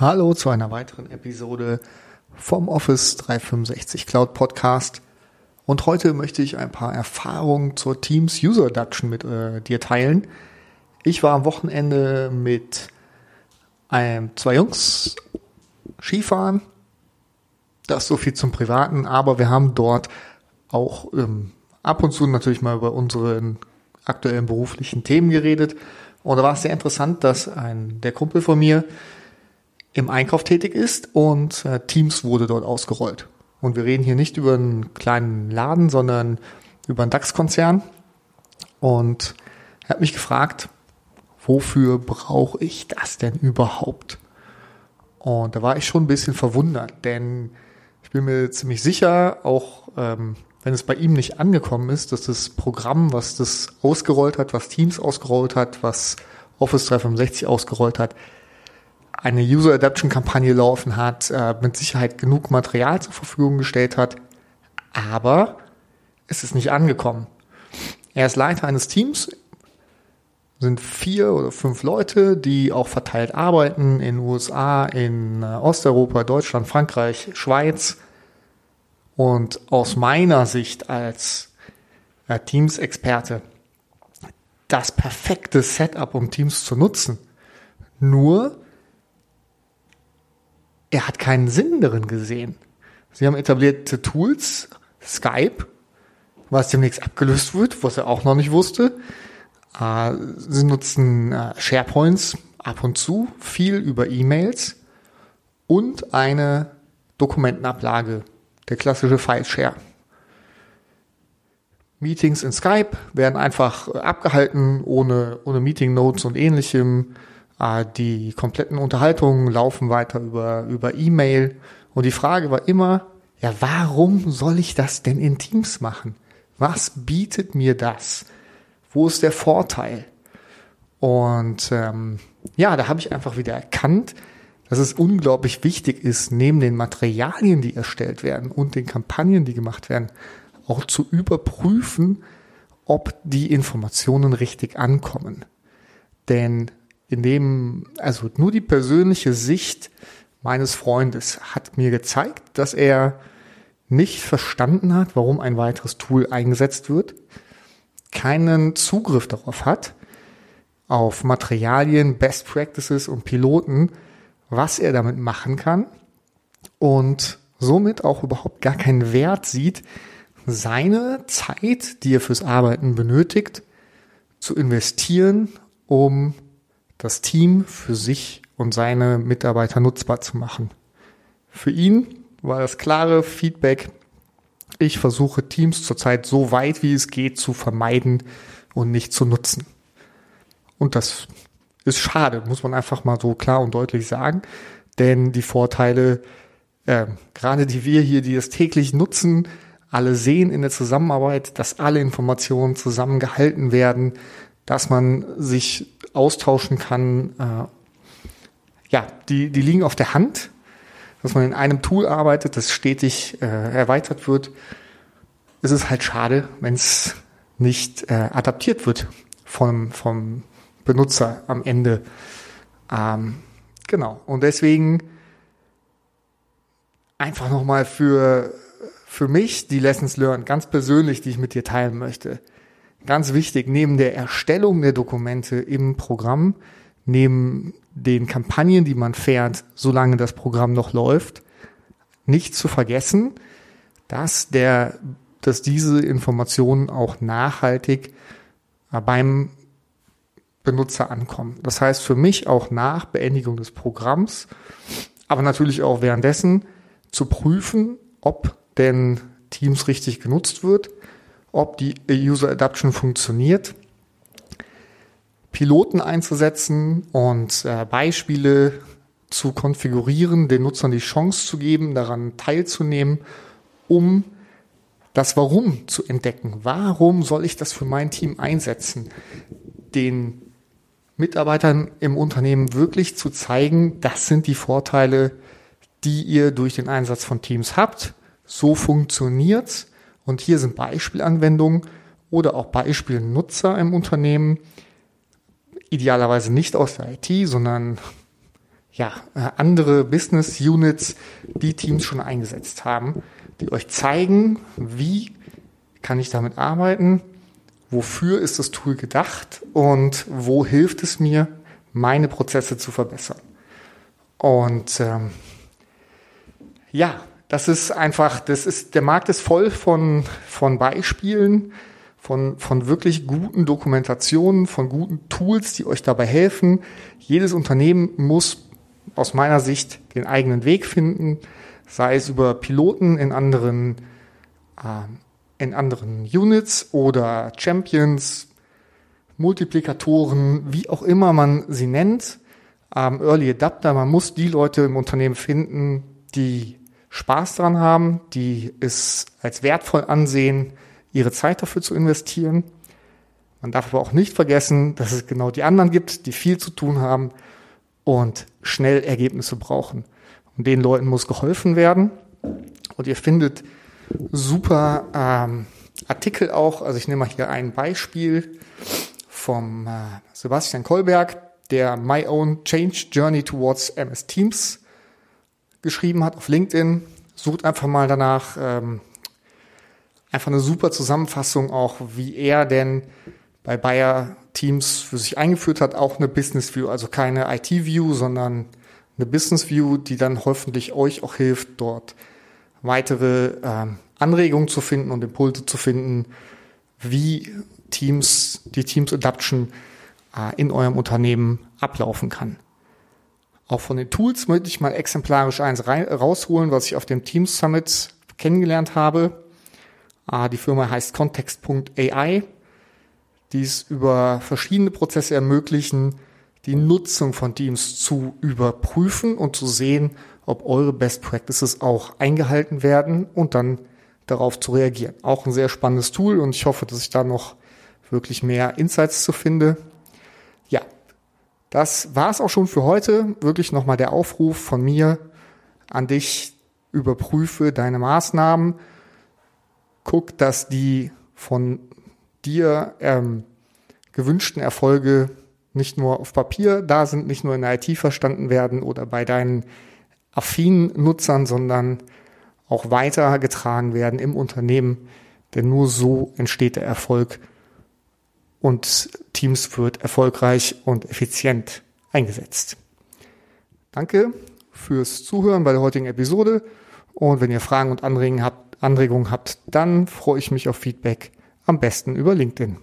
Hallo zu einer weiteren Episode vom Office 365 Cloud Podcast. Und heute möchte ich ein paar Erfahrungen zur Teams User Adoption mit äh, dir teilen. Ich war am Wochenende mit einem, zwei Jungs Skifahren. Das so viel zum Privaten, aber wir haben dort auch ähm, ab und zu natürlich mal über unseren aktuellen beruflichen Themen geredet. Und da war es sehr interessant, dass ein, der Kumpel von mir im Einkauf tätig ist und äh, Teams wurde dort ausgerollt. Und wir reden hier nicht über einen kleinen Laden, sondern über einen DAX-Konzern. Und er hat mich gefragt, wofür brauche ich das denn überhaupt? Und da war ich schon ein bisschen verwundert, denn ich bin mir ziemlich sicher, auch ähm, wenn es bei ihm nicht angekommen ist, dass das Programm, was das ausgerollt hat, was Teams ausgerollt hat, was Office 365 ausgerollt hat, eine User Adaption Kampagne laufen hat, äh, mit Sicherheit genug Material zur Verfügung gestellt hat, aber es ist nicht angekommen. Er ist Leiter eines Teams, sind vier oder fünf Leute, die auch verteilt arbeiten in USA, in äh, Osteuropa, Deutschland, Frankreich, Schweiz. Und aus meiner Sicht als äh, Teams-Experte das perfekte Setup, um Teams zu nutzen. Nur er hat keinen Sinn darin gesehen. Sie haben etablierte Tools, Skype, was demnächst abgelöst wird, was er auch noch nicht wusste. Äh, sie nutzen äh, SharePoints ab und zu, viel über E-Mails und eine Dokumentenablage, der klassische File-Share. Meetings in Skype werden einfach abgehalten, ohne, ohne Meeting-Notes und ähnlichem. Äh, die kompletten Unterhaltungen laufen weiter über, über E-Mail. Und die Frage war immer, ja, warum soll ich das denn in Teams machen? Was bietet mir das? Wo ist der Vorteil? Und ähm, ja, da habe ich einfach wieder erkannt, dass es unglaublich wichtig ist, neben den Materialien, die erstellt werden und den Kampagnen, die gemacht werden, auch zu überprüfen, ob die Informationen richtig ankommen. Denn in dem, also nur die persönliche Sicht meines Freundes hat mir gezeigt, dass er nicht verstanden hat, warum ein weiteres Tool eingesetzt wird, keinen Zugriff darauf hat, auf Materialien, Best Practices und Piloten, was er damit machen kann und somit auch überhaupt gar keinen Wert sieht, seine Zeit, die er fürs Arbeiten benötigt, zu investieren, um das Team für sich und seine Mitarbeiter nutzbar zu machen. Für ihn war das klare Feedback, ich versuche Teams zurzeit so weit wie es geht zu vermeiden und nicht zu nutzen. Und das ist schade, muss man einfach mal so klar und deutlich sagen, denn die Vorteile, äh, gerade die wir hier, die es täglich nutzen, alle sehen in der Zusammenarbeit, dass alle Informationen zusammengehalten werden, dass man sich austauschen kann. Äh, ja, die, die liegen auf der Hand, dass man in einem Tool arbeitet, das stetig äh, erweitert wird. Es ist halt schade, wenn es nicht äh, adaptiert wird vom, vom Benutzer am Ende. Ähm, genau. Und deswegen einfach nochmal für, für mich die Lessons learned, ganz persönlich, die ich mit dir teilen möchte ganz wichtig, neben der Erstellung der Dokumente im Programm, neben den Kampagnen, die man fährt, solange das Programm noch läuft, nicht zu vergessen, dass der, dass diese Informationen auch nachhaltig äh, beim Benutzer ankommen. Das heißt für mich auch nach Beendigung des Programms, aber natürlich auch währenddessen zu prüfen, ob denn Teams richtig genutzt wird, ob die User Adaption funktioniert, Piloten einzusetzen und äh, Beispiele zu konfigurieren, den Nutzern die Chance zu geben, daran teilzunehmen, um das Warum zu entdecken. Warum soll ich das für mein Team einsetzen? Den Mitarbeitern im Unternehmen wirklich zu zeigen, das sind die Vorteile, die ihr durch den Einsatz von Teams habt. So funktioniert's und hier sind Beispielanwendungen oder auch Beispielnutzer im Unternehmen, idealerweise nicht aus der IT, sondern ja, äh, andere Business Units, die Teams schon eingesetzt haben, die euch zeigen, wie kann ich damit arbeiten, wofür ist das Tool gedacht und wo hilft es mir, meine Prozesse zu verbessern. Und ähm, ja, das ist einfach, das ist, der Markt ist voll von, von Beispielen, von, von wirklich guten Dokumentationen, von guten Tools, die euch dabei helfen. Jedes Unternehmen muss aus meiner Sicht den eigenen Weg finden, sei es über Piloten in anderen, äh, in anderen Units oder Champions, Multiplikatoren, wie auch immer man sie nennt, ähm, Early Adapter. Man muss die Leute im Unternehmen finden, die Spaß daran haben, die es als wertvoll ansehen, ihre Zeit dafür zu investieren. Man darf aber auch nicht vergessen, dass es genau die anderen gibt, die viel zu tun haben und schnell Ergebnisse brauchen. Und den Leuten muss geholfen werden. Und ihr findet super ähm, Artikel auch. Also ich nehme mal hier ein Beispiel vom äh, Sebastian Kolberg, der My Own Change Journey Towards MS Teams geschrieben hat auf LinkedIn. Sucht einfach mal danach. Ähm, einfach eine super Zusammenfassung auch, wie er denn bei Bayer Teams für sich eingeführt hat, auch eine Business View, also keine IT View, sondern eine Business View, die dann hoffentlich euch auch hilft, dort weitere ähm, Anregungen zu finden und Impulse zu finden, wie Teams, die Teams Adaption äh, in eurem Unternehmen ablaufen kann. Auch von den Tools möchte ich mal exemplarisch eins rausholen, was ich auf dem Teams Summit kennengelernt habe. Äh, die Firma heißt Context.ai die es über verschiedene Prozesse ermöglichen, die Nutzung von Teams zu überprüfen und zu sehen, ob eure Best Practices auch eingehalten werden und dann darauf zu reagieren. Auch ein sehr spannendes Tool und ich hoffe, dass ich da noch wirklich mehr Insights zu finde. Das war es auch schon für heute. Wirklich nochmal der Aufruf von mir an dich. Überprüfe deine Maßnahmen. Guck, dass die von dir ähm, gewünschten Erfolge nicht nur auf Papier da sind, nicht nur in der IT verstanden werden oder bei deinen affinen Nutzern, sondern auch weitergetragen werden im Unternehmen. Denn nur so entsteht der Erfolg und Teams wird erfolgreich und effizient eingesetzt. Danke fürs Zuhören bei der heutigen Episode. Und wenn ihr Fragen und Anregungen habt, Anregungen habt, dann freue ich mich auf Feedback am besten über LinkedIn.